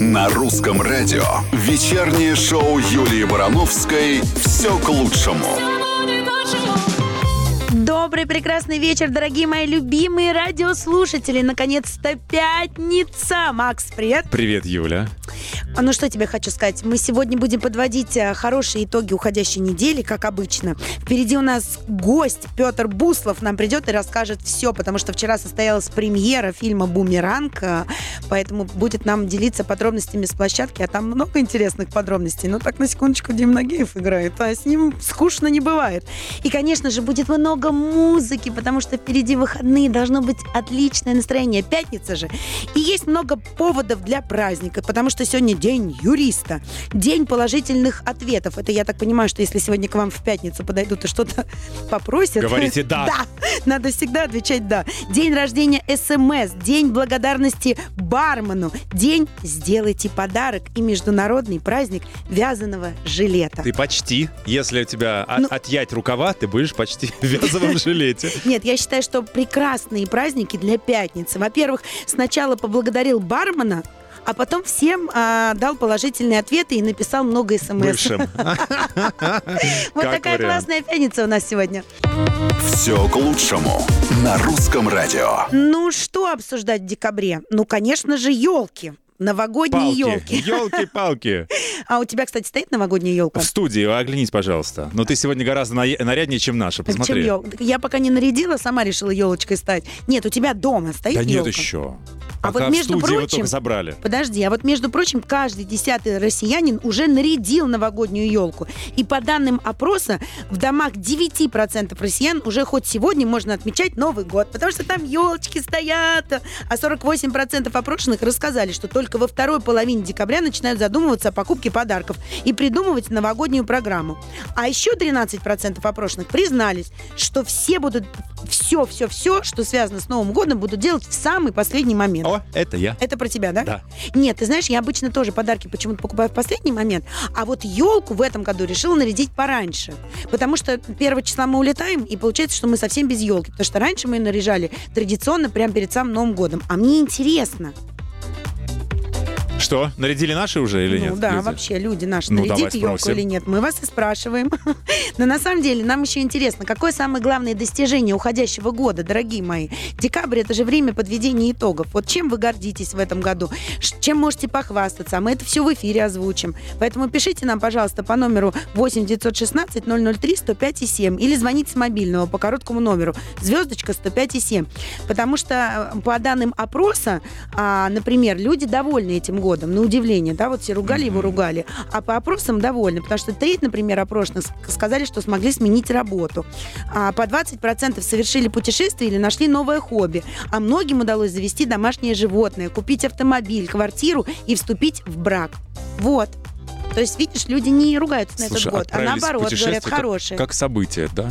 На русском радио вечернее шоу Юлии Барановской «Все к лучшему». Добрый прекрасный вечер, дорогие мои любимые радиослушатели. Наконец-то пятница. Макс, привет. Привет, Юля. А Ну что тебе хочу сказать? Мы сегодня будем подводить э, хорошие итоги уходящей недели, как обычно. Впереди у нас гость Петр Буслов нам придет и расскажет все, потому что вчера состоялась премьера фильма «Бумеранг», э, поэтому будет нам делиться подробностями с площадки, а там много интересных подробностей. Ну так, на секундочку, Дим Нагиев играет, а с ним скучно не бывает. И, конечно же, будет много музыки, потому что впереди выходные, должно быть отличное настроение. Пятница же. И есть много поводов для праздника, потому что сегодня день юриста, день положительных ответов. Это я так понимаю, что если сегодня к вам в пятницу подойдут и что-то попросят... Говорите «да». Да. Надо всегда отвечать «да». День рождения СМС, день благодарности бармену, день «Сделайте подарок» и международный праздник вязаного жилета. Ты почти. Если у тебя Ну- отъять рукава, ты будешь почти в вязовом жилете. Нет, я считаю, что прекрасные праздники для пятницы. Во-первых, сначала поблагодарил бармена, а потом всем а, дал положительные ответы и написал много смс. Бывшим. Вот Как такая классная пятница у нас сегодня. «Все к лучшему» на русском радио. Ну, что обсуждать в декабре? Ну, конечно же, елки. Новогодние елки. Елки-палки. А у тебя, кстати, стоит новогодняя елка? В студии, оглянись, пожалуйста. Но ты сегодня гораздо на- наряднее, чем наша. Чем Посмотри. ёл- Я пока не нарядила, сама решила елочкой стать. Нет, у тебя дома стоит Да нет елка? еще. А Пока вот между прочим- забрали. Подожди, а вот между прочим, каждый десятый россиянин уже нарядил новогоднюю елку. И по данным опроса, в домах 9% россиян уже хоть сегодня можно отмечать Новый год, потому что там елочки стоят. А 48% опрошенных рассказали, что только во второй половине декабря начинают задумываться о покупке подарков и придумывать новогоднюю программу. А еще 13% опрошенных признались, что все будут все-все-все, что связано с Новым годом, будут делать в самый последний момент. О, это я. Это про тебя, да? Да. Нет, ты знаешь, я обычно тоже подарки почему-то покупаю в последний момент, а вот елку в этом году решила нарядить пораньше. Потому что первого числа мы улетаем, и получается, что мы совсем без елки. Потому что раньше мы ее наряжали традиционно прямо перед самым Новым годом. А мне интересно. Что, нарядили наши уже или ну нет? да, люди? вообще, люди наши, Ну, нарядите давай елку или нет? Мы вас и спрашиваем. Но на самом деле нам еще интересно, какое самое главное достижение уходящего года, дорогие мои? Декабрь — это же время подведения итогов. Вот чем вы гордитесь в этом году? Чем можете похвастаться? А мы это все в эфире озвучим. Поэтому пишите нам, пожалуйста, по номеру 8 916 003 105 и 7 или звоните с мобильного по короткому номеру звездочка 105 и 7. Потому что э, по данным опроса, а, например, люди довольны этим годом, на удивление, да, вот все ругали его, ругали, а по опросам довольны, потому что треть, например, опрошенных ск- сказали, что смогли сменить работу, а по 20% совершили путешествие или нашли новое хобби, а многим удалось завести домашнее животное, купить автомобиль, квартиру и вступить в брак. Вот. То есть, видишь, люди не ругаются на Слушай, этот год, а наоборот говорят хорошие. Как событие, да?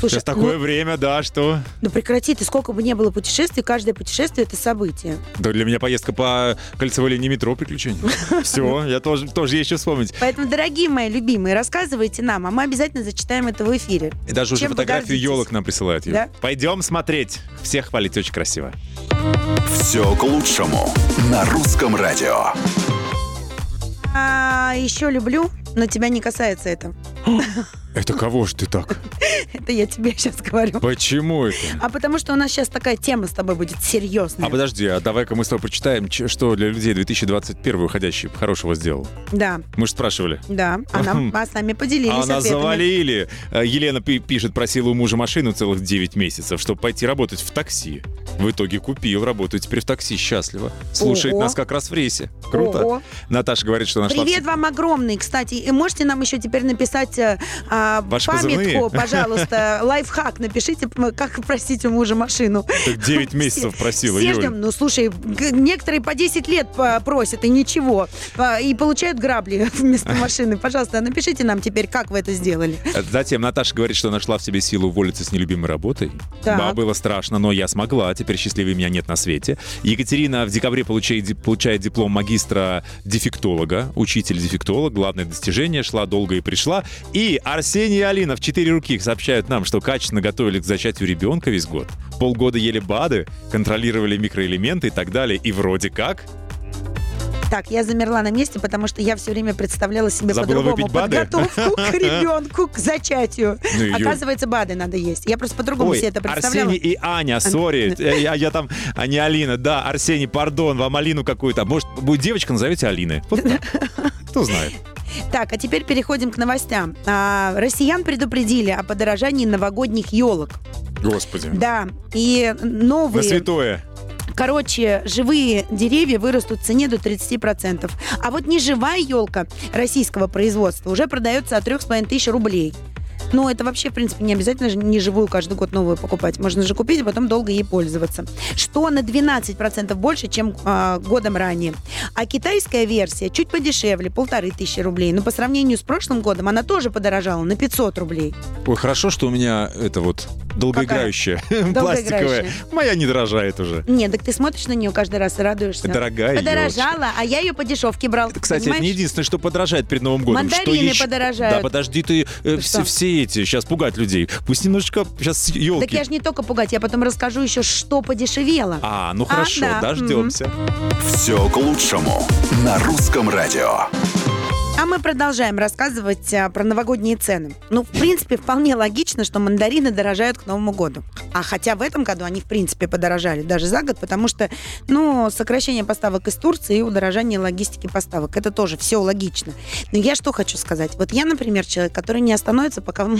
Слушай, Сейчас такое ну, время, да, что... ну прекрати, ты сколько бы не было путешествий, каждое путешествие это событие. Да для меня поездка по кольцевой линии метро приключение. Все, я тоже, тоже есть что вспомнить. Поэтому, дорогие мои любимые, рассказывайте нам, а мы обязательно зачитаем это в эфире. И даже уже фотографию елок нам присылают. Да? Пойдем смотреть. Всех хвалить очень красиво. «Все к лучшему» на русском радио. А еще люблю, но тебя не касается это. Это кого ж ты так? Это я тебе сейчас говорю. Почему это? А потому что у нас сейчас такая тема с тобой будет серьезная. А подожди, а давай-ка мы с тобой прочитаем, что для людей 2021 выходящий хорошего сделал. Да, Мы же спрашивали. да. А, нам, а с нами поделились А нас завалили. Э, Елена пи- пишет, просила у мужа машину целых 9 месяцев, чтобы пойти работать в такси. В итоге купил, работаю теперь в такси, счастливо. Слушает Ого. нас как раз в рейсе. Круто. Ого. Наташа говорит, что нашла... Привет вам огромный, кстати. И можете нам еще теперь написать э, а, Ваши памятку, позывные? пожалуйста, лайфхак. Напишите, как просить у мужа машину. Так 9 месяцев просила, Все Юль. ждем. Ну, слушай, некоторые по 10 лет просят, и ничего. А, И получают грабли вместо машины. Пожалуйста, напишите нам теперь, как вы это сделали. Э, Затем Наташа говорит, что нашла в себе силу уволиться с нелюбимой работой. Так. Да, было страшно, но я смогла. Теперь счастливее меня нет на свете. Екатерина в декабре получает, получает диплом магистра дефектолога, учитель-дефектолог. Главное достижение, шла долго и пришла. И Арсений Алина в четыре руки сообщают нам, что качественно готовили к зачатию ребенка весь год. Полгода ели БАДы, контролировали микроэлементы и так далее. И вроде как Так, я замерла на месте, потому что я все время представляла себе по-другому подготовку к ребенку, к зачатию. Ну. Оказывается, БАДы надо есть. Я просто по-другому себе это представляла. Арсений и Аня, сори. Я, я там, а не Алина. Да, Арсений, пардон, вам Алину какую-то. Может, будет девочка, назовете Алины. Кто знает. Так, а теперь переходим к новостям. А, россиян предупредили о подорожании новогодних елок. Господи. Да, и На новые... святое. Короче, живые деревья вырастут в цене до 30%. А вот неживая елка российского производства уже продается от 3,5 тысяч рублей. Ну, это вообще, в принципе, не обязательно же не живую каждый год новую покупать. Можно же купить, а потом долго ей пользоваться. Что на 12% больше, чем а, годом ранее. А китайская версия чуть подешевле, полторы тысячи рублей. Но по сравнению с прошлым годом она тоже подорожала на 500 рублей. Ой, хорошо, что у меня это вот долгоиграющая, пластиковая. Моя не дорожает уже. Нет, так ты смотришь на нее каждый раз и радуешься. Дорогая Подорожала, а я ее по дешевке брал. Это, кстати, это понимаешь? не единственное, что подорожает перед Новым годом. Мандарины подорожают. Да, подожди ты, э, все, все эти, сейчас пугать людей. Пусть немножечко сейчас елки. Так я же не только пугать, я потом расскажу еще, что подешевело. А, ну А, хорошо, да, дождемся. Все к лучшему на русском радио. А мы продолжаем рассказывать а, про новогодние цены. Ну, в принципе, вполне логично, что мандарины дорожают к Новому году. А хотя в этом году они, в принципе, подорожали даже за год, потому что, ну, сокращение поставок из Турции и удорожание логистики поставок. Это тоже все логично. Но я что хочу сказать. Вот я, например, человек, который не остановится, пока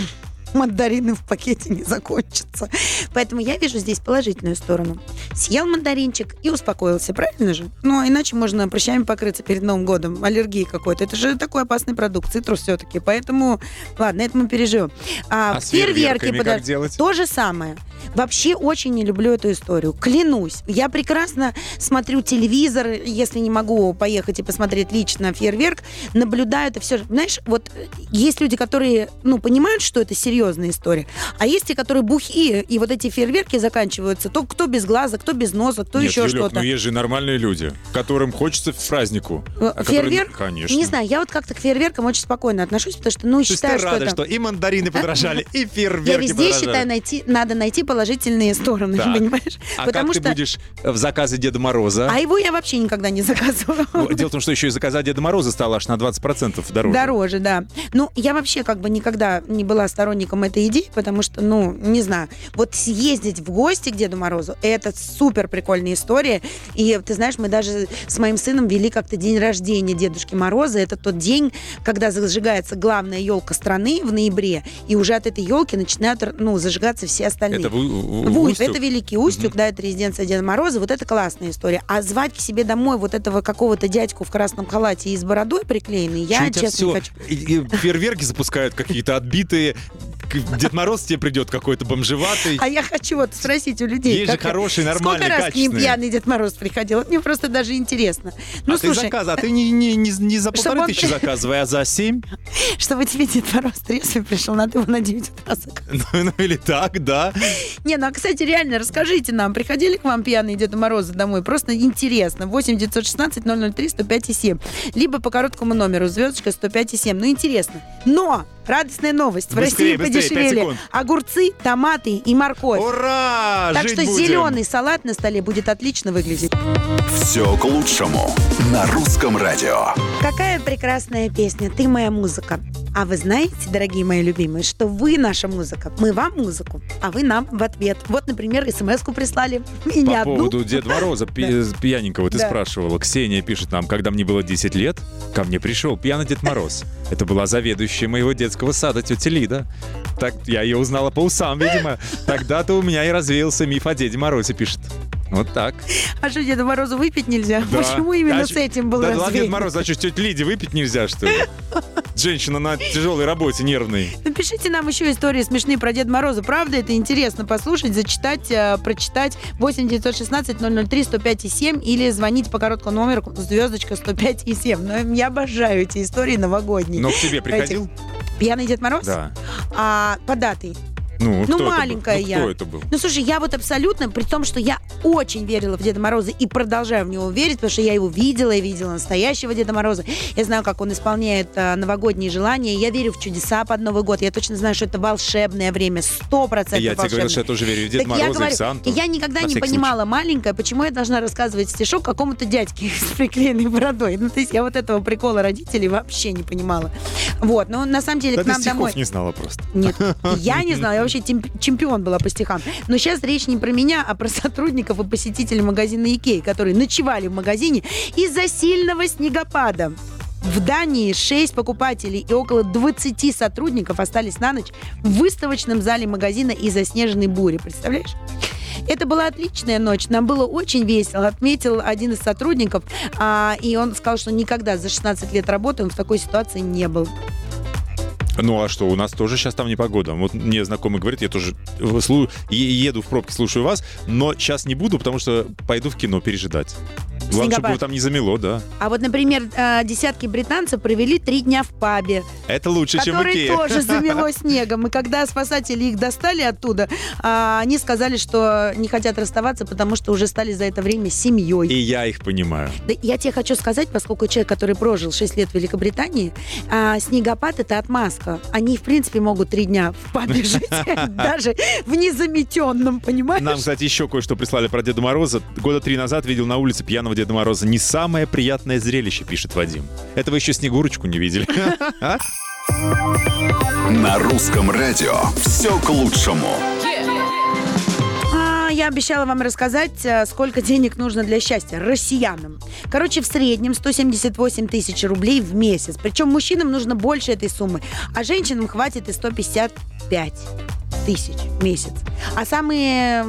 мандарины в пакете не закончатся. Поэтому я вижу здесь положительную сторону. Съел мандаринчик и успокоился, правильно же? Ну, а иначе можно прыщами покрыться перед Новым годом, аллергии какой-то. Это же такой опасный продукт, цитрус все-таки. Поэтому, ладно, это мы переживем. А, А с фейерверками подо- делать? То же самое. Вообще очень не люблю эту историю. Клянусь. Я прекрасно смотрю телевизор, если не могу поехать и посмотреть лично фейерверк, наблюдаю это все. Знаешь, вот э, есть люди, которые, ну, понимают, что это серьезная история, а есть те, которые бухие, и вот эти фейерверки заканчиваются, то кто без глаза, кто без носа, кто Нет, еще Юлек, что-то. ну есть же нормальные люди, которым хочется в празднику. Э, а которые- Фейерверк? Конечно. Не знаю, я вот как-то к фейерверкам очень спокойно отношусь, потому что, ну, То есть считаю, ты что рада, это... что и мандарины подорожали, и фейерверки Я везде подорожали. считаю, найти, надо найти положительные стороны, понимаешь? А Потому как что... ты будешь в заказе Деда Мороза? А его я вообще никогда не заказываю. Ну, Дело в том, что еще и заказать Деда Мороза стало аж на 20% дороже. Дороже, да. Ну, я вообще как бы никогда не была сторонником этой идеи, потому что, ну, не знаю, вот съездить в гости к Деду Морозу, это супер прикольная история. И ты знаешь, мы даже с моим сыном вели как-то день рождения Дедушки Мороза. Это тот день, когда зажигается главная елка страны в ноябре, и уже от этой елки начинают, ну, зажигаться все остальные. Это в, в- в В Усть- Устюг? это Великий Устюг, да, это резиденция Деда Мороза, вот это классная история. А звать к себе домой вот этого какого-то дядьку в красном халате и с бородой приклеенной, Чё я, тебя честно, не всё? хочу. И- и Фейерверки запускают какие-то отбитые. Дед Мороз тебе придет какой-то бомжеватый. А я хочу вот спросить у людей. Есть же хорошие, нормальные, Сколько раз к ним пьяный Дед Мороз приходил? Вот мне просто даже интересно. Ну, а ты слушай, заказ, а ты не, не, не, не за полторы он- тысячи заказывай, а за семь? чтобы тебе Дед Мороз трезвый пришел, надо его на 9 утра заказать. Ну, ну, или так, да. Не, ну, а, кстати, реально, расскажите нам, приходили к вам пьяные Деда Морозы домой? Просто интересно. 8 916 003 105 и 7. Либо по короткому номеру звездочка 105 и 7. Ну, интересно. Но! Радостная новость. В Быстрее, России быстрее, пять подешевели огурцы, томаты и морковь. Ура! так Жить что будем. зеленый салат на столе будет отлично выглядеть. Все к лучшему на русском радио. Какая прекрасная песня «Ты моя музыка». А вы знаете, дорогие мои любимые, что вы наша музыка. Мы вам музыку, а вы нам в ответ. Вот, например, смс-ку прислали. И По одну. поводу Деда Мороза пьяненького ты спрашивала. Ксения пишет нам, когда мне было 10 лет, ко мне пришел пьяный Дед Мороз. Это была заведующая моего детского сада тетя Лида. Так я ее узнала по усам, видимо. Тогда-то у меня и развеялся миф о Деде Морозе, пишет. Вот так. А что, Деда Морозу выпить нельзя? Да. Почему именно А с этим был Да ладно? Дед Мороз, а что, тетя Лиде выпить нельзя, что ли? Женщина на тяжелой работе, нервной. Напишите нам еще истории смешные про Деда Мороза. Правда, это интересно послушать, зачитать, э, прочитать 8 916 003 105 и 7 или звонить по короткому номеру звездочка 105 и 7. Но я обожаю эти истории новогодние. Но к тебе приходил? Пьяный Дед Мороз? Да. А по дате? Ну, Ну, кто это был? маленькая Ну, я. Кто это был? Ну, слушай, я вот абсолютно, при том, что я очень верила в Деда Мороза и продолжаю в него верить, потому что я его видела, я видела настоящего Деда Мороза. Я знаю, как он исполняет а, новогодние желания. Я верю в чудеса под Новый год. Я точно знаю, что это волшебное время, сто процентов Я тебе говорил, что я тоже верю в Деда так я Мороза и говорю, в Санту. и я никогда не понимала, маленькая, почему я должна рассказывать стишок какому-то дядьке с приклеенной бородой. Ну, то есть я вот этого прикола родителей вообще не понимала. Вот, но на самом деле Да к нам домой... не знала просто. Нет, я не знала, я вообще чемпион была по стихам. Но сейчас речь не про меня, а про сотрудников и посетителей магазина Икеи, которые ночевали в магазине из-за сильного снегопада. В Дании 6 покупателей и около 20 сотрудников остались на ночь в выставочном зале магазина из-за снежной бури. Представляешь? Это была отличная ночь, нам было очень весело, отметил один из сотрудников, а, и он сказал, что никогда за 16 лет работы он в такой ситуации не был. Ну а что, у нас тоже сейчас там непогода. Вот мне знакомый говорит, я тоже еду в пробке, слушаю вас, но сейчас не буду, потому что пойду в кино пережидать. Главное, чтобы его там не замело, да. А вот, например, э, десятки британцев провели три дня в пабе, Это лучше, чем в Икее. тоже замело снегом. И когда спасатели их достали оттуда, а, они сказали, что не хотят расставаться, потому что уже стали за это время И семьей. я их понимаю. Да я тебе хочу сказать, поскольку человек, который прожил 6 лет в Великобритании, а, снегопад это отмазка. Они, в принципе, могут три дня в пабе жить, даже в незаметенном, понимаешь? Нам, кстати, еще кое-что прислали про Деда Мороза. Года три назад видел на улице пьяного Деда Мороза. Не самое приятное зрелище, пишет Вадим. Это вы еще Снегурочку не видели. На русском радио все к лучшему. А, я обещала вам рассказать, э, сколько денег нужно для счастья россиянам. Короче, в среднем 178 тысяч рублей в месяц. Причем мужчинам нужно больше этой суммы, а женщинам хватит и 155 тысяч в месяц. А самые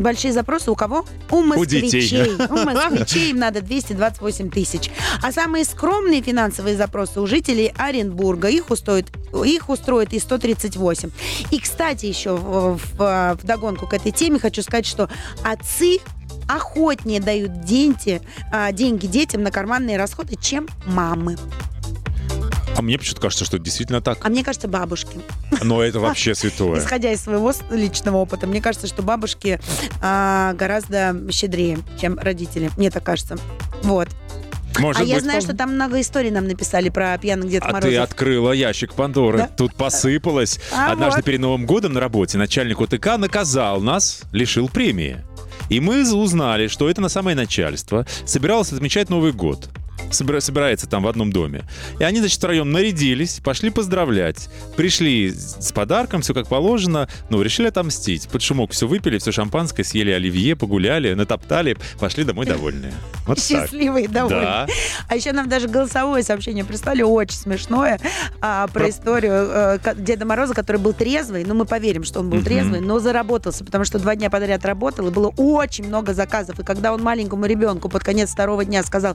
большие запросы у кого? У москвичей. детей. У москвичей им надо 228 тысяч. А самые скромные финансовые запросы у жителей Оренбурга. Их устроит, их устроит и 138. И, кстати, еще в, в, в догонку к этой теме хочу сказать, что отцы охотнее дают деньги, а, деньги детям на карманные расходы, чем мамы. А мне почему-то кажется, что это действительно так. А мне кажется, бабушки. Но это вообще святое. Исходя из своего личного опыта, мне кажется, что бабушки а, гораздо щедрее, чем родители. Мне так кажется. Вот. Может а я быть, знаю, пол- что там много историй нам написали про пьяных Дед А Морозов. ты открыла ящик Пандоры. Да? Тут посыпалось. А Однажды вот. перед Новым годом на работе начальник ОТК наказал нас, лишил премии. И мы узнали, что это на самое начальство собиралось отмечать Новый год. Собира- собирается там в одном доме. И они, значит, втроем нарядились, пошли поздравлять. Пришли с подарком, все как положено, ну, решили отомстить. Под шумок все выпили, все шампанское, съели оливье, погуляли, натоптали, пошли домой довольные. Вот так. Счастливые, довольные. Да. А еще нам даже голосовое сообщение прислали, очень смешное, а, про, Про- историю э, Деда Мороза, который был трезвый. Ну, мы поверим, что он был Мгм. трезвый, но заработался, потому что два дня подряд работал, и было очень много заказов. И когда он маленькому ребенку под конец второго дня сказал...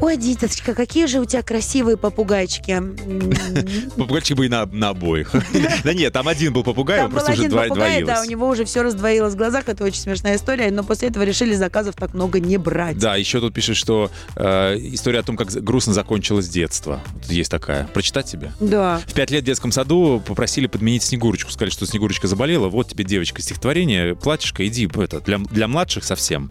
Ой, Диточка, какие же у тебя красивые попугайчики. М, Попугайчик бы и на, на обоих. Да нет, там один был попугай, он просто уже попугай, да, у двоилось. него уже все раздвоилось в глазах. Это очень смешная история. Но после этого решили заказов так много не брать. Да, еще тут пишет, что э, история о том, как грустно закончилось детство. Есть такая. Прочитать тебе? Да. В пять лет в детском саду попросили подменить Снегурочку. Сказали, что Снегурочка заболела. Вот тебе, девочка, стихотворение, платьишко, иди это, для, для младших совсем.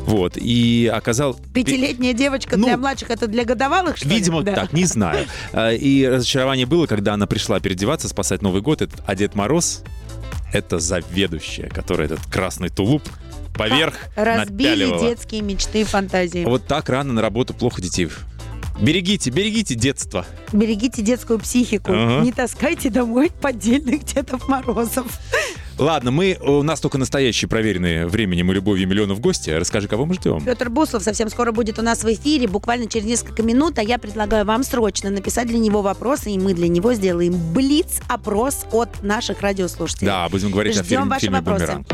Вот. И оказал... Пятилетняя девочка для младших, это для годовалых, что ли? Видимо, Да. так, не знаю. А, И разочарование было, когда она пришла переодеваться, спасать Новый год. А Дед Мороз — это заведующая, которая этот красный тулуп поверх Разбили напяливала. детские мечты и фантазии. Вот так рано на работу плохо детей. Берегите, берегите детство. Берегите детскую психику. Ага. Не таскайте домой поддельных Дедов Морозов. Ладно, мы, у нас только настоящие проверенные временем и любовью миллионов гости. Расскажи, кого мы ждем? Петр Буслов совсем скоро будет у нас в эфире, буквально через несколько минут, а я предлагаю вам срочно написать для него вопросы, и мы для него сделаем блиц-опрос от наших радиослушателей. Да, будем говорить о Ждем фильме, ваши фильме вопросы. «Бумеранг».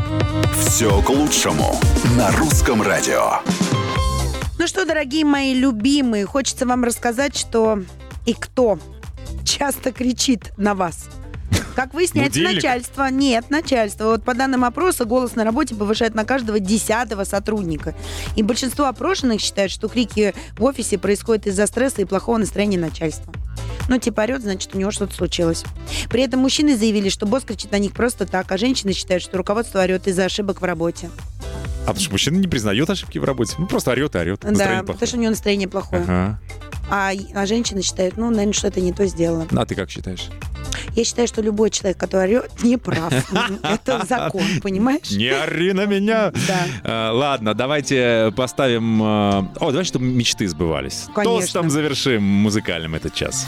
Все к лучшему. На русском радио. Ну что, дорогие мои любимые, хочется вам рассказать, что и кто часто кричит на вас. Как выясняется, Будильник? начальство. Нет, начальство. Вот по данным опроса, голос на работе повышает на каждого десятого сотрудника. И большинство опрошенных считают, что крики в офисе происходят из-за стресса и плохого настроения начальства. Ну, типа орет, значит, у него что-то случилось. При этом мужчины заявили, что босс кричит на них просто так, а женщины считают, что руководство орет из-за ошибок в работе. А потому что мужчина не признает ошибки в работе. Ну, просто орет и орет. да, Настроение потому что у него настроение плохое. Ага. А, а женщины считают, ну, наверное, что-то не то сделала. А ты как считаешь? Я считаю, что любой человек, который орет, не прав. Это закон, понимаешь? Не ори на меня! Да. А, ладно, давайте поставим... а, О, давай, чтобы мечты сбывались. Конечно. Тостом завершим музыкальным этот час.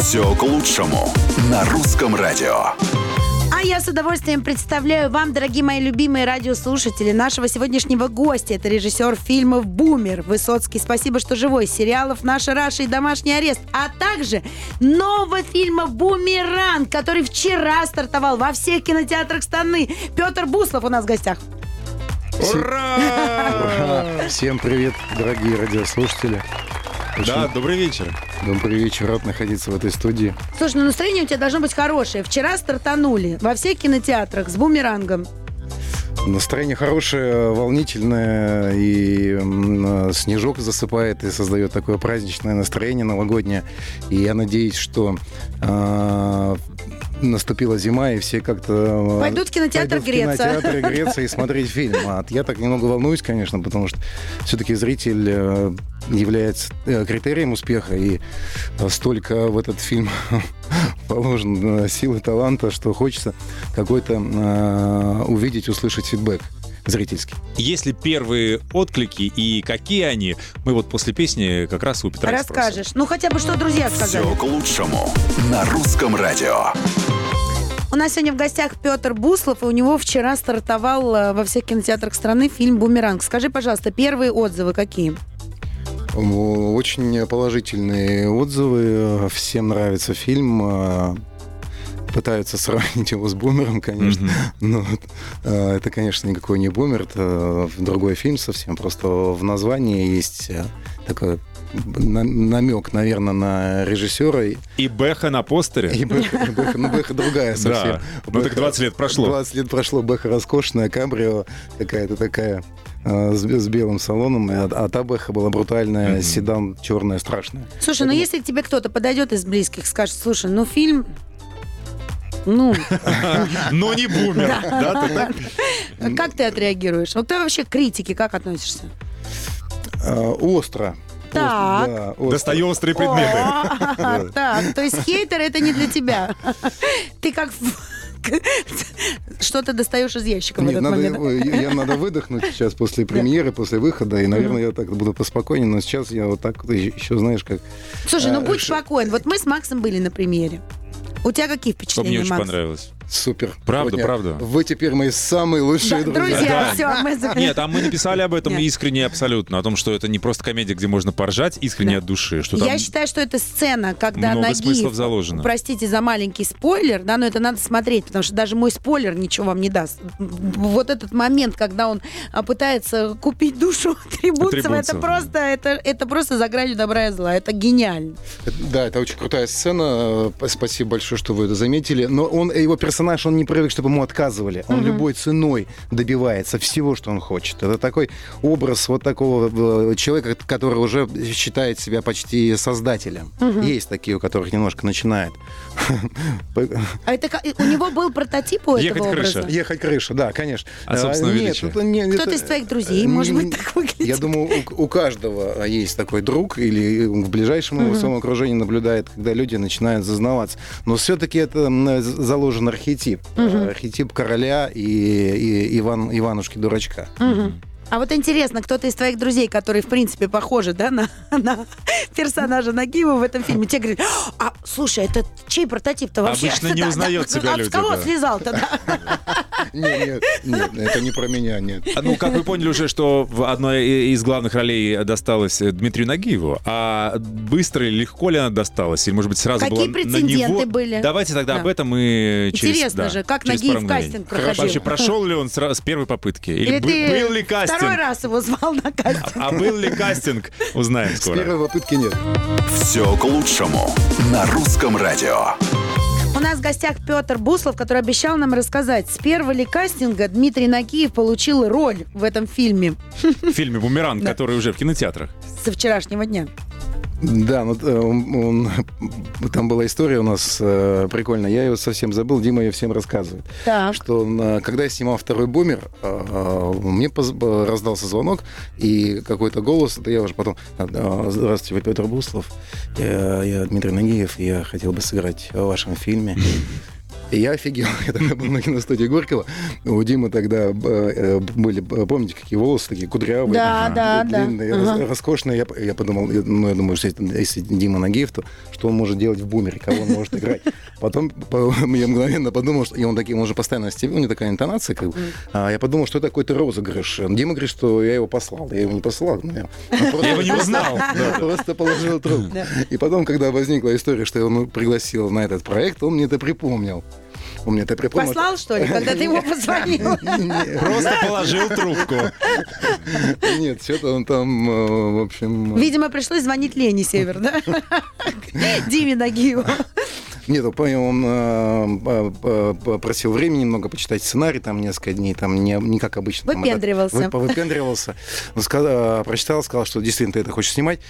Все к лучшему на русском радио. А я с удовольствием представляю вам, дорогие мои любимые радиослушатели, нашего сегодняшнего гостя. Это режиссер фильмов «Бумер» Высоцкий. Спасибо, что живой. Сериалов «Наша Раша» и «Домашний арест». А также нового фильма «Бумеранг», который вчера стартовал во всех кинотеатрах страны. Петр Буслов у нас в гостях. Ура! Всем привет, дорогие радиослушатели. Очень Да, добрый вечер. добрый вечер, рад находиться в этой студии. Слушай, ну настроение у тебя должно быть хорошее. Вчера стартанули во всех кинотеатрах с «Бумерангом». Настроение хорошее, волнительное, и снежок засыпает и создает такое праздничное настроение новогоднее. И я надеюсь, что а, наступила зима, и все как-то... а, Пойдут в кинотеатр пойдут в греться. кинотеатр греться и смотреть фильм. А я так немного волнуюсь, конечно, потому что все-таки зритель э, является э, критерием успеха, и э, столько в этот фильм положено э, силы таланта, что хочется какой-то э, увидеть, услышать фидбэк зрительский. Есть ли первые отклики и какие они? Мы вот после песни как раз у Петра и спросим. Расскажешь. Ну, хотя бы что друзья сказали. Все к лучшему на русском радио. У нас сегодня в гостях Петр Буслов, и у него вчера стартовал э, во всех кинотеатрах страны фильм «Бумеранг». Скажи, пожалуйста, первые отзывы какие? Очень положительные отзывы. Всем нравится фильм. Пытаются сравнить его с «Бумером», конечно. Мгм. Но э, это, конечно, никакой не «Бумер», это другой фильм совсем. Просто в названии есть э, такой на- намек, наверное, на режиссера. И, И Бэха на постере. и Бэха, Бэха- ну, Бэха другая совсем. Да. Ну так 20 лет прошло. 20 лет прошло. Бэха роскошная, кабрио какая-то такая э, с, с белым салоном. А, а та Бэха была брутальная, Мгм. седан черная, страшная. Слушай, ну если к тебе кто-то подойдет из близких, скажет, слушай, ну фильм... Ну, Но не бумер. Так? как ты отреагируешь? Вот ты вообще к критике как относишься? Э, остро. Так. Остро, да, остро. Достаю острые предметы. Так, то есть хейтер это не для тебя. Ты как что-то достаешь из ящика в Нет, этот надо, момент. э, я надо выдохнуть сейчас после премьеры, после выхода, и, наверное, я так буду поспокойнее, но сейчас я вот так еще, знаешь, как... Слушай, ну э, будь спокоен. Вот мы с Максом были на премьере. У тебя какие Что мне впечатления, очень Макс? понравилось. Супер. Правда, Сегодня правда. Вы теперь мои самые лучшие Да, друзья. друзья, Да. все, мы за- Нет, а мы написали об этом Нет. искренне абсолютно, о том, что это не просто комедия, где можно поржать искренне Да. от души, что там Я считаю, что это сцена, когда много Нагиев, смыслов заложено. простите за маленький спойлер, да, но это надо смотреть, потому что даже мой спойлер ничего вам не даст. Вот этот момент, когда он а, пытается купить душу Трибунцева, это просто, это, это просто за гранью добра и зла. Это гениально. Да, это очень крутая сцена. Э, Спасибо большое, что вы это заметили. Но он, его персонаж, он не привык, чтобы ему отказывали. Он любой ценой добивается всего, что он хочет. Это такой образ вот такого э, человека, который уже считает себя почти создателем. Есть такие, у которых немножко начинает. А это у него был прототип у Ехать этого крыша. образа? Ехать крыша, да, конечно. От собственного А, Нет, это не- Кто-то это- из твоих друзей, э, может быть, так выглядит? Я думаю, у, у каждого есть такой друг или в ближайшем его своем окружении наблюдает, когда люди начинают зазнаваться. Но все-таки это заложен архетип. Э, Архетип короля и, и Иван, Иванушки-дурачка. Мгм. А вот интересно, кто-то из твоих друзей, которые, в принципе, похожи, да, на, на персонажа Нагиева в этом фильме, тебе говорят, а, слушай, это чей прототип-то вообще? Обычно не Да, узнает да, себя а люди, С кого да. слезал-то, да? Нет, нет, нет, это не про меня, нет. А, Ну, как вы поняли уже, что в одной из главных ролей досталась э, Дмитрию Нагиеву, а быстро и легко ли она досталась? Или, может быть, сразу Какие была на прецеденты него? были? Давайте тогда Да. об этом и через... Интересно да, же, как Нагиев кастинг проходил. Вообще, прошел ли он с первой попытки? Или, Или бы- ты был ли кастинг? Второй раз его звал на кастинг? А был ли кастинг? Узнаем С скоро. первой попытки нет. Все к лучшему на русском радио. У нас в гостях Петр Буслов, который обещал нам рассказать, с первого ли кастинга Дмитрий Нагиев получил роль в этом фильме В фильме «Бумеранг», который уже в кинотеатрах. со вчерашнего дня. Да, ну э, он, он- там была история у нас э, прикольная. Я ее совсем забыл, Дима ее всем рассказывает. Так. Что на- когда я снимал второй бумер, э, э, мне поз- э, раздался звонок, и какой-то голос, это я уже потом... э, Здравствуйте, вы Петр Буслов. Я, я Дмитрий Нагиев, я хотел бы сыграть в вашем фильме. И я офигел. Я тогда был на киностудии Горького. У Димы тогда э, э, были, помните, какие волосы такие кудрявые, Да, да, да. длинные, рас- роскошные. Я, я подумал, ну, я думаю, что если, если Дима Нагиев, то что он может делать в бумере, кого он может играть. Потом по- я мгновенно подумал, что и он такие, он же постоянно стебет, у него такая интонация, как бы. А я подумал, что это какой-то розыгрыш. Дима говорит, что я его послал. Я его не послал. ну, я- Я его не узнал. просто положил трубку. И потом, когда возникла история, что я его пригласил на этот проект, он мне это припомнил. Он мне это припомнил. Послал, что ли, когда ты ему позвонил? Просто положил трубку. Нет, что-то он там, э, в общем... Видимо, пришлось звонить Лене Север, да? Диме Нагиеву. Нет, я понял, он э, п- п- попросил времени немного почитать сценарий, там несколько дней, там не, не как обычно. там, Выпендривался. это- вы- Выпендривался. Он сказал, прочитал, сказал, что действительно ты это хочешь снимать.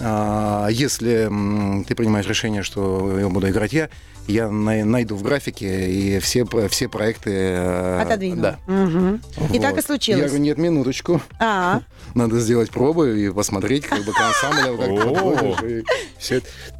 А, Если м, ты принимаешь решение, что его буду играть я, я най- найду в графике и все, все проекты... э, Отодвинул. Да. Мгм. И так и Вот. случилось. Я говорю, нет, минуточку. А, Надо сделать пробы и посмотреть, как бы ансамбль, как ты подходишь.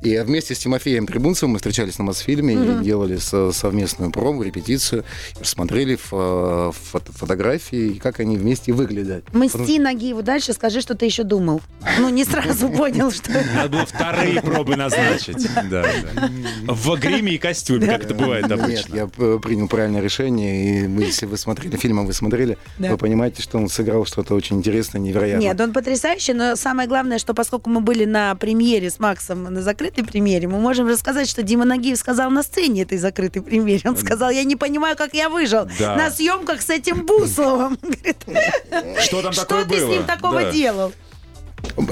И вместе с Тимофеем Трибунцевым мы встречались на Мосфильме и делали со- совместную пробу, репетицию, смотрели фо- фото- фотографии, и как они вместе выглядят. мсти Нагиеву дальше, скажи, что ты еще думал. Ну, не сразу понял, что... Надо было вторые пробы назначить. В гриме и костюме, как это бывает Нет, обычно. я п- принял правильное решение, и если вы смотрели фильм, а вы смотрели, вы понимаете, что он сыграл что-то очень интересное, невероятное. Нет, он потрясающий, но самое главное, что поскольку мы были на премьере с Максом, на закрытой премьере, мы можем рассказать, что Дима Нагиев сказал на сцене этой закрытой премьере. Он сказал, я не понимаю, как я выжил Да. на съемках с этим Бусловым. Говорит, Что там такое Что ты с ним такого делал?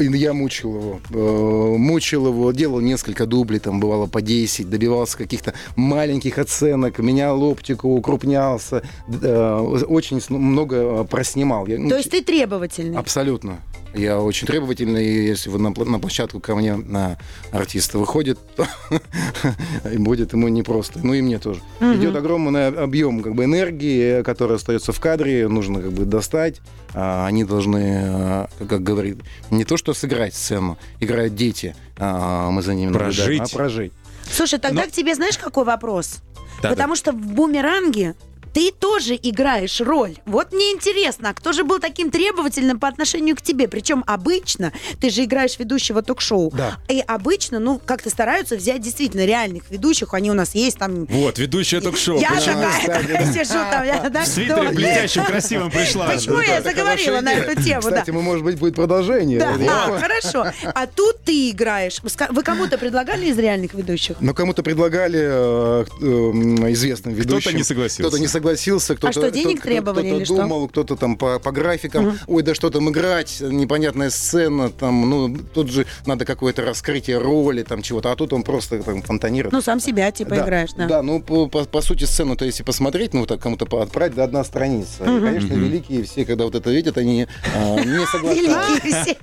Я мучил его. Э, Мучил его, делал несколько дублей, там бывало по 10, добивался каких-то маленьких оценок, менял оптику, укрупнялся, э, очень много проснимал. Я, ну, То есть ты требовательный. Абсолютно. Я очень требовательный, и если вы на, площадку ко мне на артиста выходит, то и будет ему непросто. Ну и мне тоже. Идет огромный объем как бы, энергии, которая остается в кадре, нужно как бы достать. А, Они должны, а, как говорит, не то что сыграть сцену, играют дети, а мы за ними наблюдаем, Прожить. а прожить. Слушай, тогда Но- к тебе знаешь, какой вопрос? Да, Потому что в бумеранге ты тоже играешь роль. Вот мне интересно, а кто же был таким требовательным по отношению к тебе? Причем обычно ты же играешь ведущего ток-шоу. Да. И обычно, ну, как-то стараются взять действительно реальных ведущих. Они у нас есть там. Вот, ведущая ток-шоу. Я такая, такая сижу там, я, да, В свитере кто? блестящем, красивом пришла. Почему я заговорила на эту тему? Да. Кстати, мы, может быть, будет продолжение. Да, а, хорошо. А тут ты играешь. Вы кому-то предлагали из реальных ведущих? Но кому-то предлагали э, э, известным ведущим. не согласился. Кто-то не согласился, кто-то... А что, денег кто- требовали кто-то или что? думал, кто-то там по, по графикам. Ой, да что там играть, непонятная сцена, там, ну, тут же надо какое-то раскрытие роли, там, чего-то. А тут он просто там фонтанирует. Ну, сам себя типа играешь, да. Да, ну, по, по- по сути, сцену-то, если посмотреть, ну, так кому-то отправить, да, одна страница. И, конечно, великие все, когда вот это видят, они а, не соглашаются. Великие все.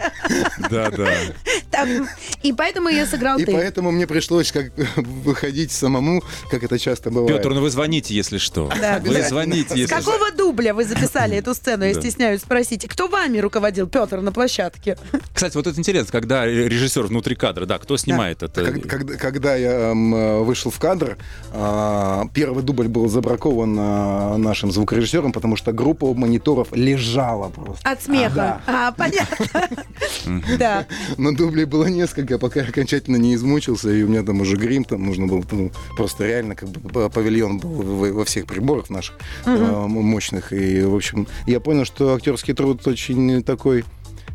Да, да. И поэтому я сыграл И поэтому мне пришлось как выходить самому, как это часто бывает. Петр, ну вы звоните, если что. Да, Вы звоните, С если какого дубля вы записали эту сцену? Я стесняюсь спросить. Кто вами руководил, Петр, на площадке? Кстати, вот это интересно, когда режиссер внутри кадра, да, кто снимает это? Когда, когда я эм, вышел в кадр, а, первый дубль был забракован а, нашим звукорежиссером, потому что группа мониторов лежала просто. От смеха. А, понятно. Да. Но дублей было несколько, пока я окончательно не измучился, и у меня там уже грим, там нужно было ну, просто реально как бы павильон был во всех приборах наших э, м- мощных. И, в общем, я понял, что актерский труд очень такой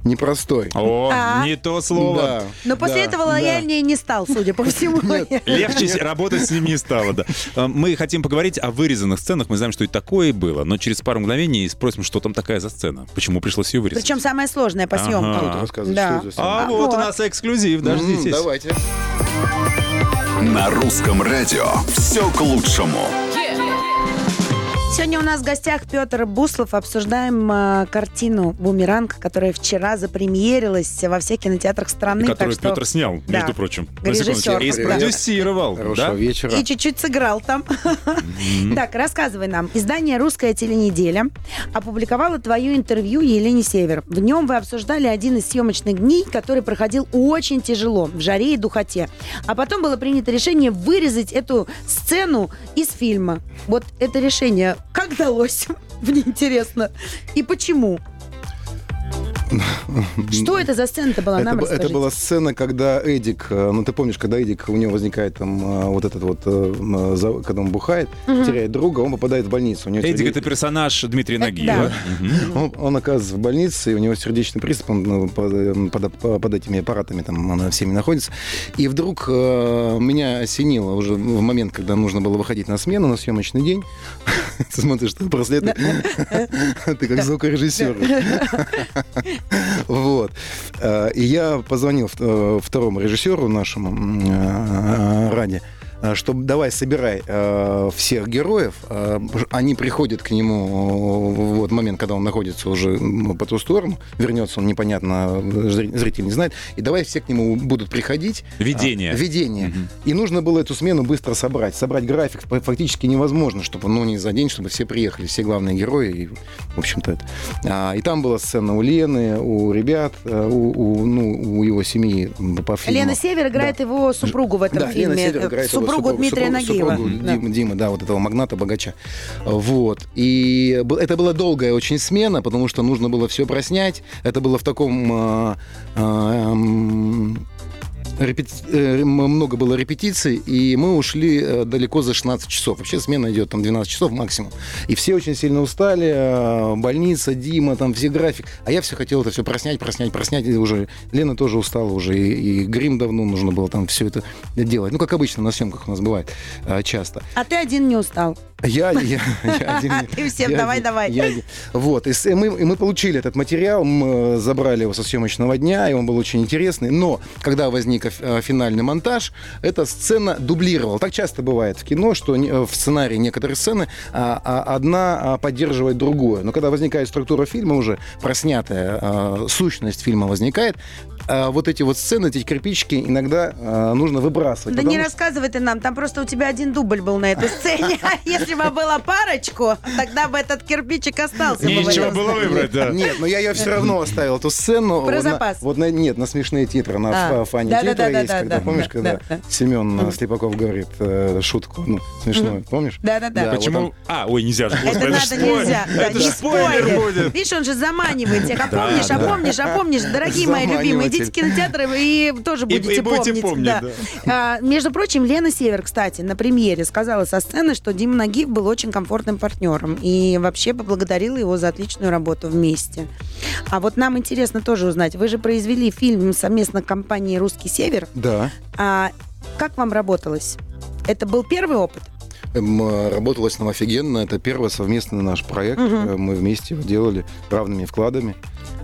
непростой. О, А. не то слово. Да, Но после да, этого да. лояльнее не стал, судя по всему. Легче работать с ним не стало, да. Э, Мы хотим поговорить о вырезанных сценах. Мы знаем, что и такое было, но через пару мгновений спросим, что там такая за сцена. Почему пришлось ее вырезать? Причем самое сложное по съемкам. Да. А А, вот у нас эксклюзив, дождитесь. Давайте. На русском радио все к лучшему. Сегодня у нас в гостях Петр Буслов. Обсуждаем э, картину «Бумеранг», которая вчера запремьерилась во всех кинотеатрах страны. Которую так что... Петр снял, Да. между прочим. Режиссер. И Да. спродюсировал. Хорошего да? вечера. И чуть-чуть сыграл там. Так, рассказывай нам. Издание «Русская теленеделя» опубликовало твое интервью Елене Север. В нем вы обсуждали один из съемочных дней, который проходил очень тяжело, в жаре и духоте. А потом было принято решение вырезать эту сцену из фильма. Вот это решение как далось? Мне интересно. И почему? Что это за сцена-то была? Это, Нам это расскажите. была сцена, когда Эдик, э, ну ты помнишь, когда Эдик, у него возникает там э, вот этот вот, э, когда он бухает, теряет друга, он попадает в больницу. У него Эдик серде- это персонаж Дмитрия да. Нагиева. Мгм. Он, он оказывается в больнице, и у него сердечный приступ, он ну, под, под- под этими аппаратами там она всеми находится. И вдруг э, меня осенило уже в момент, когда нужно было выходить на смену, на съемочный день. Ты смотришь, ты браслет, ты как звукорежиссер. Вот. Э, И я позвонил э, второму режиссеру нашему, э, Раде, э, что давай собирай э, всех героев, э, они приходят к нему э, в вот момент, когда он находится уже по ту сторону, вернется он непонятно, зри- зритель не знает, и давай все к нему будут приходить. Видение. А, видение. Мгм. И нужно было эту смену быстро собрать. Собрать график фактически невозможно, чтобы, ну, не за день, чтобы все приехали, все главные герои. И, в общем-то, это. А, и там была сцена у Лены, у ребят, э, у, у, ну, у его семьи по фильму. Лена Север играет его супругу в этом Да, фильме. Лена Север э, играет его супругу супругу- Дмитрия супругу- Нагиева. супругу Да. Дим- Димы, да, вот этого магната, богача. Вот. И это была долгая очень смена, потому что нужно было все проснять. Это было в таком... а, м, репети- э, много было репетиций, и мы ушли э, далеко за 16 часов. Вообще смена идет там 12 часов максимум. И все очень сильно устали, э, больница, Дима, там все график. А я все хотел это все проснять, проснять, проснять. И уже Лена тоже устала уже, и, и грим давно нужно было там все это делать. Ну, как обычно на съемках у нас бывает часто. А ты один не устал. Я, я, я один- Ты всем я давай, один- давай. я. Вот, и, мы, и мы получили этот материал, мы забрали его со съемочного дня, и он был очень интересный. Но когда возник э, финальный монтаж, эта сцена дублировала. Так часто бывает в кино, что э, в сценарии некоторые сцены а, а, одна а, поддерживает другую. Но когда возникает структура фильма уже, проснятая сущность фильма возникает, а, вот эти вот сцены, эти кирпичики иногда а, нужно выбрасывать. Да не что- рассказывай ты нам, там просто у тебя один дубль был на этой сцене. А Если бы было парочку, тогда бы этот кирпичик остался. Нечего было выбрать, да. Нет, но я ее все равно оставил, эту сцену. Про вот на- запас. вот на, нет, на смешные титры, на А, фа- фане титры есть, когда, да, помнишь, да, когда да, да. Семен э, Слепаков говорит э, шутку, ну, смешную, помнишь? Да-да-да. Почему? А, ой, нельзя же. Это надо нельзя. Это же спойлер будет. Видишь, он же заманивает всех. А помнишь, а помнишь, а помнишь, дорогие мои любимые, идите в кинотеатры и тоже И- и будете будете помнить. помнить, А, между прочим, Лена Север, кстати, на премьере сказала со сцены, что Дима Нагиев был очень комфортным партнером и вообще поблагодарила его за отличную работу вместе. А вот нам интересно тоже узнать, вы же произвели фильм совместно компании «Русский Север». Да. А как вам работалось? Это был первый опыт? Эм, э, Работалось нам офигенно. Это первый совместный наш проект. Э, Мы вместе его делали равными вкладами.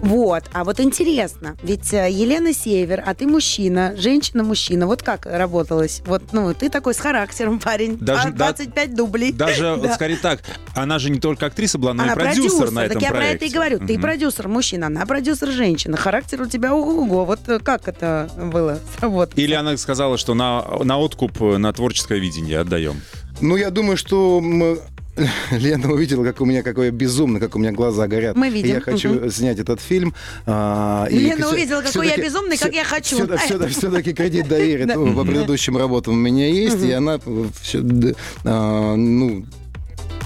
Вот, а вот интересно, ведь э, Елена Север, а ты мужчина, женщина-мужчина, вот как работалось? Вот, ну, ты такой с характером парень, Даже- а 25 дублей. Даже, вот Да. скорее так, она же не только актриса была, но Она и продюсер, на так этом я про проекте. это и говорю. Ты Мгм. продюсер мужчина, она продюсер женщина. Характер у тебя ого-го. Вот э, как это было сработать? Или она сказала, что на, на откуп, на творческое видение отдаем. Ну, я думаю, что мы- Лена увидела, как у меня какой я безумный, как у меня глаза горят. Мы видим. Я хочу Мгм. снять этот фильм. а, и Лена всё- увидела, какой я безумный, как я хочу. Все-таки кредит доверия по предыдущим работам у меня есть, и она д- а, ну,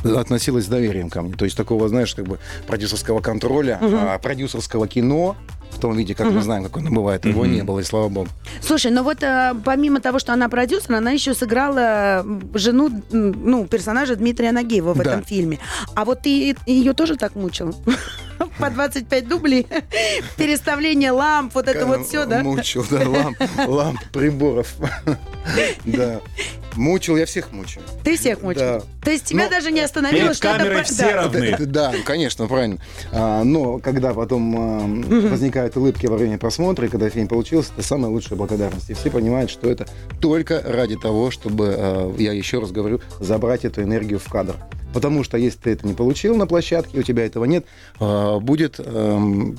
относилась с доверием ко мне. То есть такого, знаешь, как бы продюсерского контроля, а, продюсерского кино том виде, как мы знаем, как оно бывает, его не было, и слава богу. Слушай, ну вот э, помимо того, что она продюсер, она еще сыграла жену, ну, персонажа Дмитрия Нагиева в Да. этом фильме. А вот ты ее тоже так мучил? По 25 дублей, переставление ламп, вот это вот все, да? Мучил, да, ламп, ламп, приборов. Да. Мучил, я всех мучаю. Ты всех мучил? Да. То есть тебя Ну, даже не остановило, что это... камерой все да. равны. Да, конечно, правильно. А, но когда потом а, возникают улыбки во время просмотра, и когда фильм получился, это самая лучшая благодарность. И все понимают, что это только ради того, чтобы, а, я еще раз говорю, забрать эту энергию в кадр. Потому что если ты это не получил на площадке, у тебя этого нет, а, будет эм,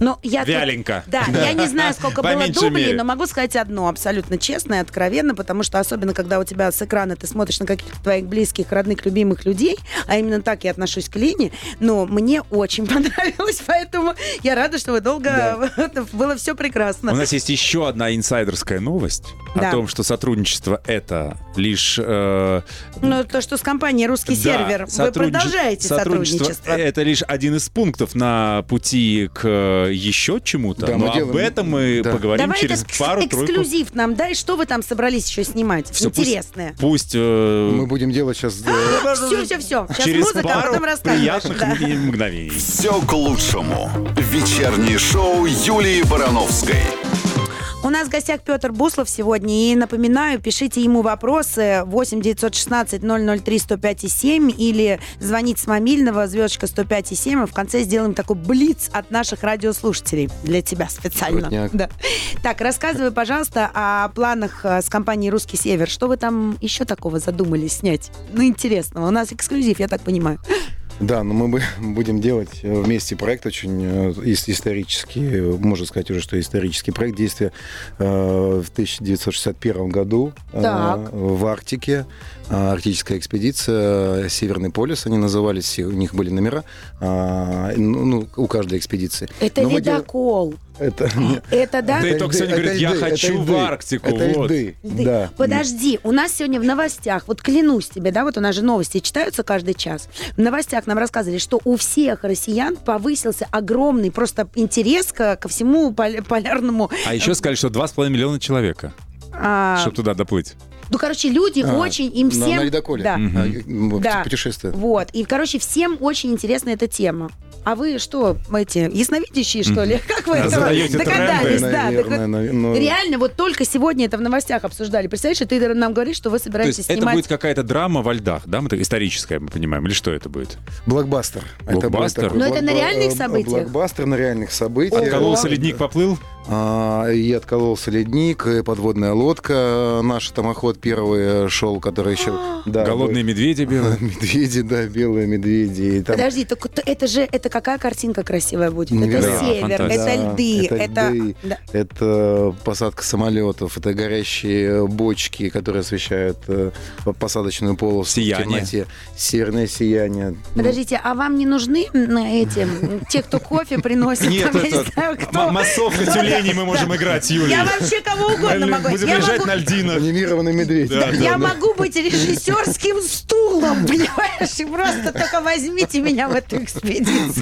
Но я тут- Вяленько. Да, я не знаю, сколько было дублей, но могу сказать одно абсолютно честно и откровенно, потому что особенно, когда у тебя с экрана ты смотришь на каких-то твоих близких, родных, любимых людей, а именно так я отношусь к Лене, но мне очень понравилось, поэтому я рада, что вы долго... Было все прекрасно. У нас есть еще одна инсайдерская новость Да. о том, что сотрудничество это лишь... э, Ну, то, что с компанией «Русский да, сервер» вы сотрудниче- продолжаете сотрудничество. Это лишь один из пунктов на пути к э, еще чему-то. Да, Но мы об делаем- этом мы да. поговорим Давай через этот пару-тройку. эксклюзив нам дай, что вы там собрались еще снимать? Пусть- Интересное. Пусть э, мы будем делать сейчас... Все, все, все. Сейчас через музыка, а пару потом рассказываешь. приятных Да. мгновений. Все к лучшему. Вечернее шоу Юлии Барановской. У нас в гостях Петр Буслов сегодня. И напоминаю, пишите ему вопросы 8 916 003 105 7 или звоните с мобильного звездочка 105 7. И в конце сделаем такой блиц от наших радиослушателей для тебя специально. Да. Так, рассказывай, пожалуйста, о планах э, с компанией «Русский север». Что вы там еще такого задумались снять? Ну, интересного. У нас эксклюзив, я так понимаю. Да, но мы будем делать э, вместе проект очень э, ис- исторический, можно сказать уже, что исторический проект действия э, в 1961 году Так. в Арктике. Э, Арктическая экспедиция, Северный полюс они назывались, у них были номера, а, ну, ну, у каждой экспедиции. Это Но ледокол. Это, Это, да? Да и это только сегодня льды, говорит, я льды, хочу в льды, Арктику, Это вот. льды, Ты- да. Подожди, у нас сегодня в новостях, вот клянусь тебе, да, вот у нас же новости читаются каждый час. В новостях нам рассказывали, что у всех россиян повысился огромный просто интерес ко, ко всему пол- полярному. А еще сказали, что 2,5 миллиона человека, а, чтобы туда доплыть. Ну, короче, люди А, очень, им на- всем... На ледоколе. Да. Да. Путешествие. Вот. И, короче, всем очень интересна эта тема. А вы что, эти, ясновидящие, что ли? Как вы этого задаете догадались? тренды? Да, Наверное, так вот наве- но- Реально, вот только сегодня это в новостях обсуждали. Представляешь, ты нам говоришь, что вы То собираетесь есть это снимать... будет какая-то драма во льдах, да? Мы так историческая, мы понимаем. Или что это будет? Блокбастер. Блокбастер? Но это на реальных э, событиях? Блокбастер на реальных событиях. Откололся ледник, поплыл? А, и откололся ледник, и подводная лодка. Наш томоход первый шел, который еще... Да, Голодные медведи белые. Медведи, да, белые медведи. Там- Подожди, так это- это же, это какая картинка красивая будет? Это Невероятно. север, фантастика. это Да, льды, это это... льды. да. Это посадка самолетов, это горящие бочки, которые освещают э, посадочную полосу Сияние. в темноте. Северное сияние. Подождите, а вам не нужны м, эти, те, кто кофе приносит? Нет, там, я не это знаю, кто? м- массовка тюленей мы можем играть, Юлия. Я вообще кого угодно могу. Будем Я лежать могу- на льдинах. Анимированный медведь. Да, Я могу быть режиссерским стулом, понимаешь? И просто только возьмите меня в эту экспедицию.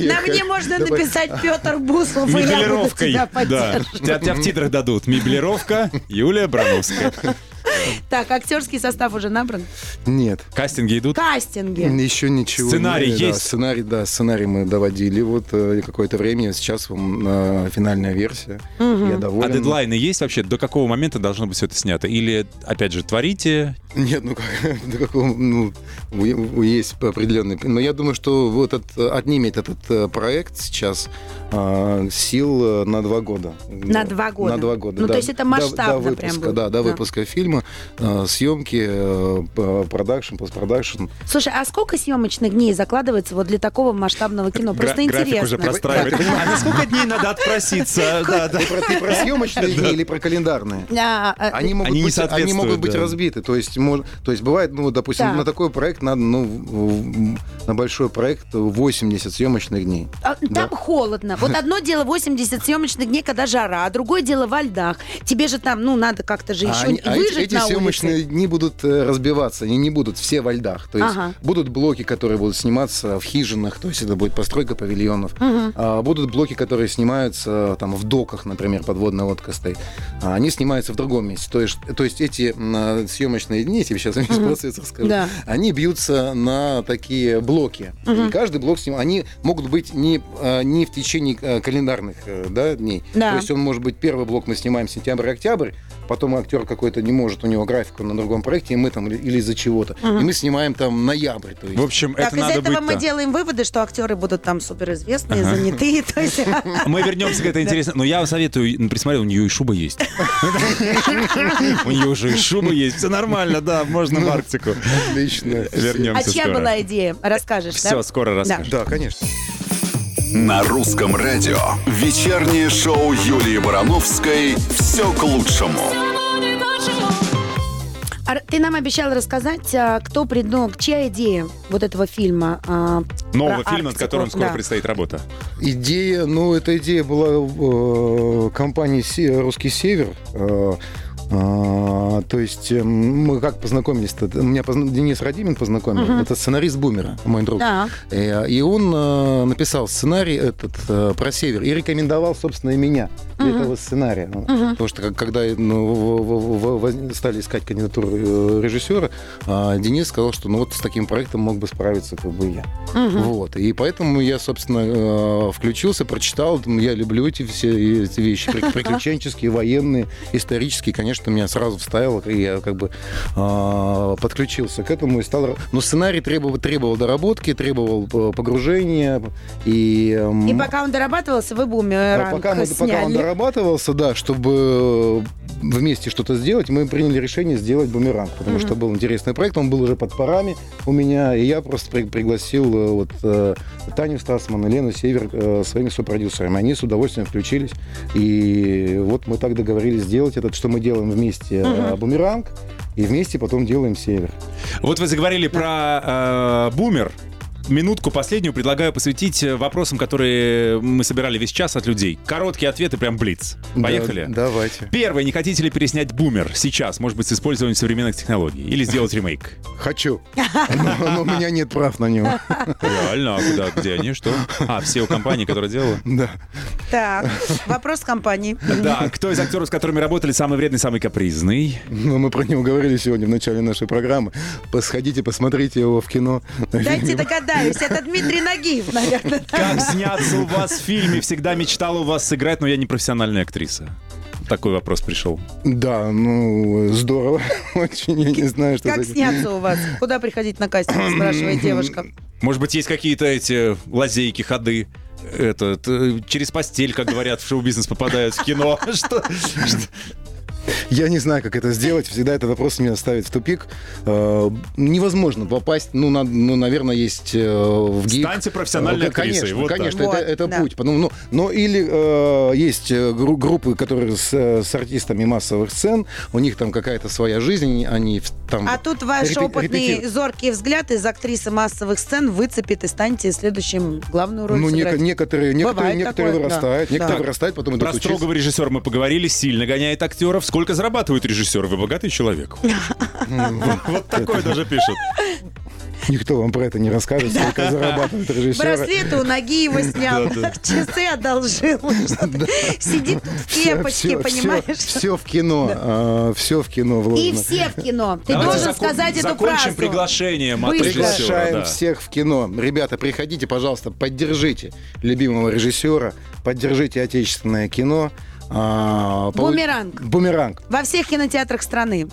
На мне можно написать Петр Буслов, и я буду тебя Да. поддерживать. Тебя, тебя в титрах дадут. Меблировка Юлия Брановская. Так, актерский состав уже набран? Нет. Кастинги идут? Кастинги. Еще ничего. Сценарий не- да, есть? сценарий, да, сценарий мы доводили вот э, какое-то время. Сейчас вам э, финальная версия. Я А доволен. дедлайны есть вообще? До какого момента должно быть все это снято? Или, опять же, творите? Нет, ну как, до какого, ну, есть определенный. Но я думаю, что вот этот, отнимет этот э, проект сейчас э, сил э, на два года. На два года. На два года. Ну, да. то есть это До- масштабно до выпуска, прям будет. Да, до Да. выпуска фильма, съемки, э, продакшн, постпродакшн. Слушай, а сколько съемочных дней закладывается вот для такого масштабного кино? Просто Гра- уже интересно. простраивает. А на сколько дней надо отпроситься? Ты про, съемочные дни или про календарные? А, а, Они могут, Они не быть, они соответствуют, могут быть да. разбиты. То есть, мож- то есть бывает, ну, допустим, на такой проект надо, ну, на большой проект 80 съемочных дней. А, Да. Там холодно. Вот одно дело 80 съемочных дней, когда жара, а другое дело во льдах. Тебе же там, ну, надо как-то же еще выжить на съемочные улице. дни будут э, разбиваться, они не будут все во льдах. То есть Ага. будут блоки, которые будут сниматься в хижинах, то есть это будет постройка павильонов. А будут блоки, которые снимаются там в доках, например, подводная лодка стоит. А они снимаются в другом месте. То есть, то есть эти съемочные дни, я тебе сейчас весь процесс расскажу, Да. они бьются на такие блоки. И каждый блок сним... они могут быть не, а, не в течение календарных э, да, дней. Да. То есть он может быть первый блок мы снимаем сентябрь-октябрь, потом актер какой-то не может, у него графика на другом проекте, и мы там, или- из-за чего-то. И мы снимаем там ноябрь, то есть. В общем, Так, это из надо этого быть... мы делаем выводы, что актеры будут там суперизвестные, занятые. То есть Мы вернемся к этой интересной... Но я вам советую, ну, присмотри, у нее и шуба есть. У нее уже и шуба есть. Все нормально, да, можно в Арктику. Отлично. А Вернемся чья скоро. была идея? Расскажешь, да? Все, скоро расскажешь. Да, конечно. На русском радио вечернее шоу Юлии Барановской «Все к лучшему». Ты нам обещал рассказать, а, кто придумал, чья идея вот этого фильма? а, Нового про фильма, над которым скоро Да. предстоит работа. Идея, ну, эта идея была в э, компании «Русский север». Э, а, то есть э, мы как познакомились-то? Меня позна- Денис Радимин познакомил. Это сценарист «Бумера», мой друг. Так. Э, И он э, написал сценарий этот э, про север и рекомендовал, собственно, и меня для этого сценария. Ну, Потому что когда ну, в- в- в- стали искать кандидатуру режиссера, а, Денис сказал, что ну вот с таким проектом мог бы справиться как бы я. Вот. И поэтому я, собственно, включился, прочитал. Я люблю эти все эти вещи. При- Приключенческие, военные, исторические. Конечно, меня сразу вставило, и я как бы э, подключился к этому и стал... Но сценарий требовал, требовал доработки, требовал э, погружения. И, эм, И пока он дорабатывался, вы бумеранг пока, мы, пока он дорабатывался, да, чтобы вместе что-то сделать, мы приняли решение сделать бумеранг, потому что был интересный проект, он был уже под парами у меня, и я просто при- пригласил э, вот э, Таню Стасман и Лену Север э, своими сопродюсерами. Они с удовольствием включились, и вот мы так договорились сделать этот, что мы делаем вместе э, бумеранг, и вместе потом делаем Север. Вот вы заговорили про э, бумер. Минутку последнюю предлагаю посвятить э, вопросам, которые мы собирали весь час от людей. Короткие ответы, прям блиц. Поехали? Да, давайте. Первый. Не хотите ли переснять бумер сейчас, может быть, с использованием современных технологий? Или сделать ремейк? Хочу. Но, но у меня нет прав на него. Реально? А куда? Где они? Что? А, все у компании, которая делала? Да. Так, вопрос компании. Да, кто из актеров, с которыми работали, самый вредный, самый капризный? Ну, мы про него говорили сегодня в начале нашей программы. Посходите, посмотрите его в кино. Дайте догадаюсь, это Дмитрий Нагиев, наверное. Как сняться у вас в фильме? Всегда мечтала у вас сыграть, но я не профессиональная актриса. Такой вопрос пришел. Да, ну, здорово. Очень, я не знаю, что... Как сняться у вас? Куда приходить на кастинг, спрашивает девушка. Может быть, есть какие-то эти лазейки, ходы? Это, т- через постель, как говорят, в шоу-бизнес попадают в кино. Что? Я не знаю, как это сделать. Всегда этот вопрос меня ставит в тупик. Э, невозможно попасть. Ну, на- ну, наверное, есть э, в ГИК. Станьте профессиональной Э, актрисой, Конечно, вот так. конечно, Вот, это, это да. путь. Потому, ну, но или э, есть гру- группы, которые с, с артистами массовых сцен, у них там какая-то своя жизнь, они там... А тут ваш репе- опытный репетируют. зоркий взгляд из актрисы массовых сцен выцепит и станете следующим главную роль Ну, сыграть. некоторые, некоторые, Бывает некоторые такое, да. вырастают, Да. некоторые Так. вырастают, потом идут Про учиться. строгого режиссера мы поговорили, сильно гоняет актеров. Сколько зарабатывает режиссер? Вы богатый человек. Вот такой даже пишут. Никто вам про это не расскажет, сколько зарабатывают режиссеры. Браслеты у Нагиева снял, часы одолжил. Сидит тут в кепочке, понимаешь? Все, в кино, все в кино И все в кино. Ты должен сказать эту Закончим фразу. приглашением от Быстро. режиссера. Приглашаем всех в кино. Ребята, приходите, пожалуйста, поддержите любимого режиссера, поддержите отечественное кино. А, Бумеранг. Бумеранг. Во всех кинотеатрах страны.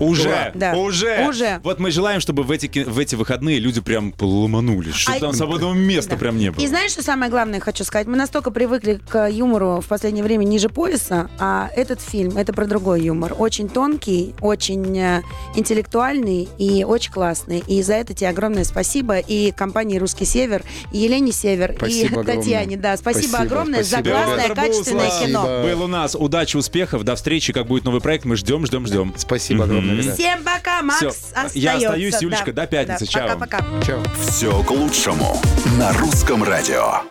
Уже, Да. уже, Уже. Вот мы желаем, чтобы в эти, в эти выходные люди прям ломанулись, чтобы А- там свободного места Да. прям не было. И знаешь, что самое главное хочу сказать? Мы настолько привыкли к юмору в последнее время ниже пояса, а этот фильм это про другой юмор. Очень тонкий, очень э, интеллектуальный и очень классный. И за это тебе огромное спасибо. И компании «Русский Север», и Елене Север, Спасибо и огромное. Татьяне. Да, спасибо, Спасибо, огромное спасибо, за классное, Петр качественное Буслав кино. Спасибо. Был у нас. Удачи, успехов, до встречи. Как будет новый проект, мы ждем, ждем, ждем. Спасибо огромное, Всем пока, Макс Всё. остается. Я остаюсь, Да. Юлечка, до пятницы. Да. Чао. Пока-пока. Чао. «Все к лучшему» на русском радио.